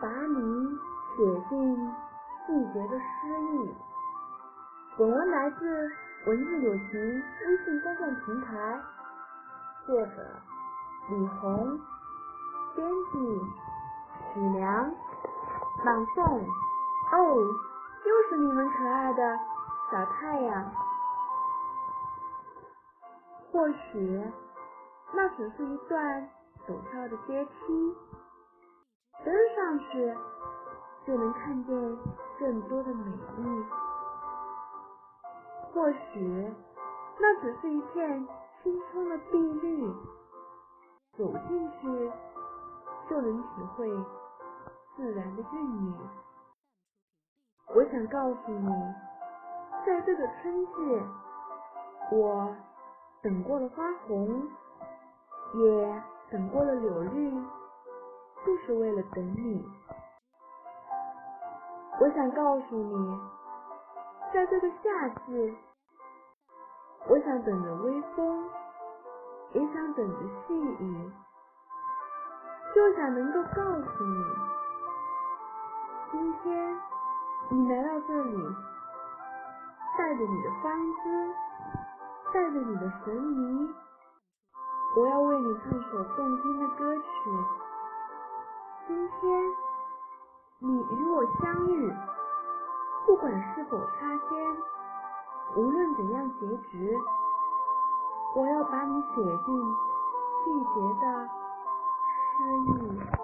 把你写进季节的诗意。本文来自文字友情微信公众平台，作者李红，编辑许良，朗诵哦，又是你们可爱的小太阳。或许那只是一段陡峭的阶梯。登上去就能看见更多的美丽。或许那只是一片青葱的碧绿，走进去就能体会自然的韵律。我想告诉你，在这个春季，我等过了花红，也等过了柳绿。就是为了等你。我想告诉你，在这个夏季，我想等着微风，也想等着细雨，就想能够告诉你，今天你来到这里，带着你的芳姿，带着你的神迷，我要为你唱首动听的歌曲。今天你与我相遇，不管是否擦肩，无论怎样结局，我要把你写进季节的诗意。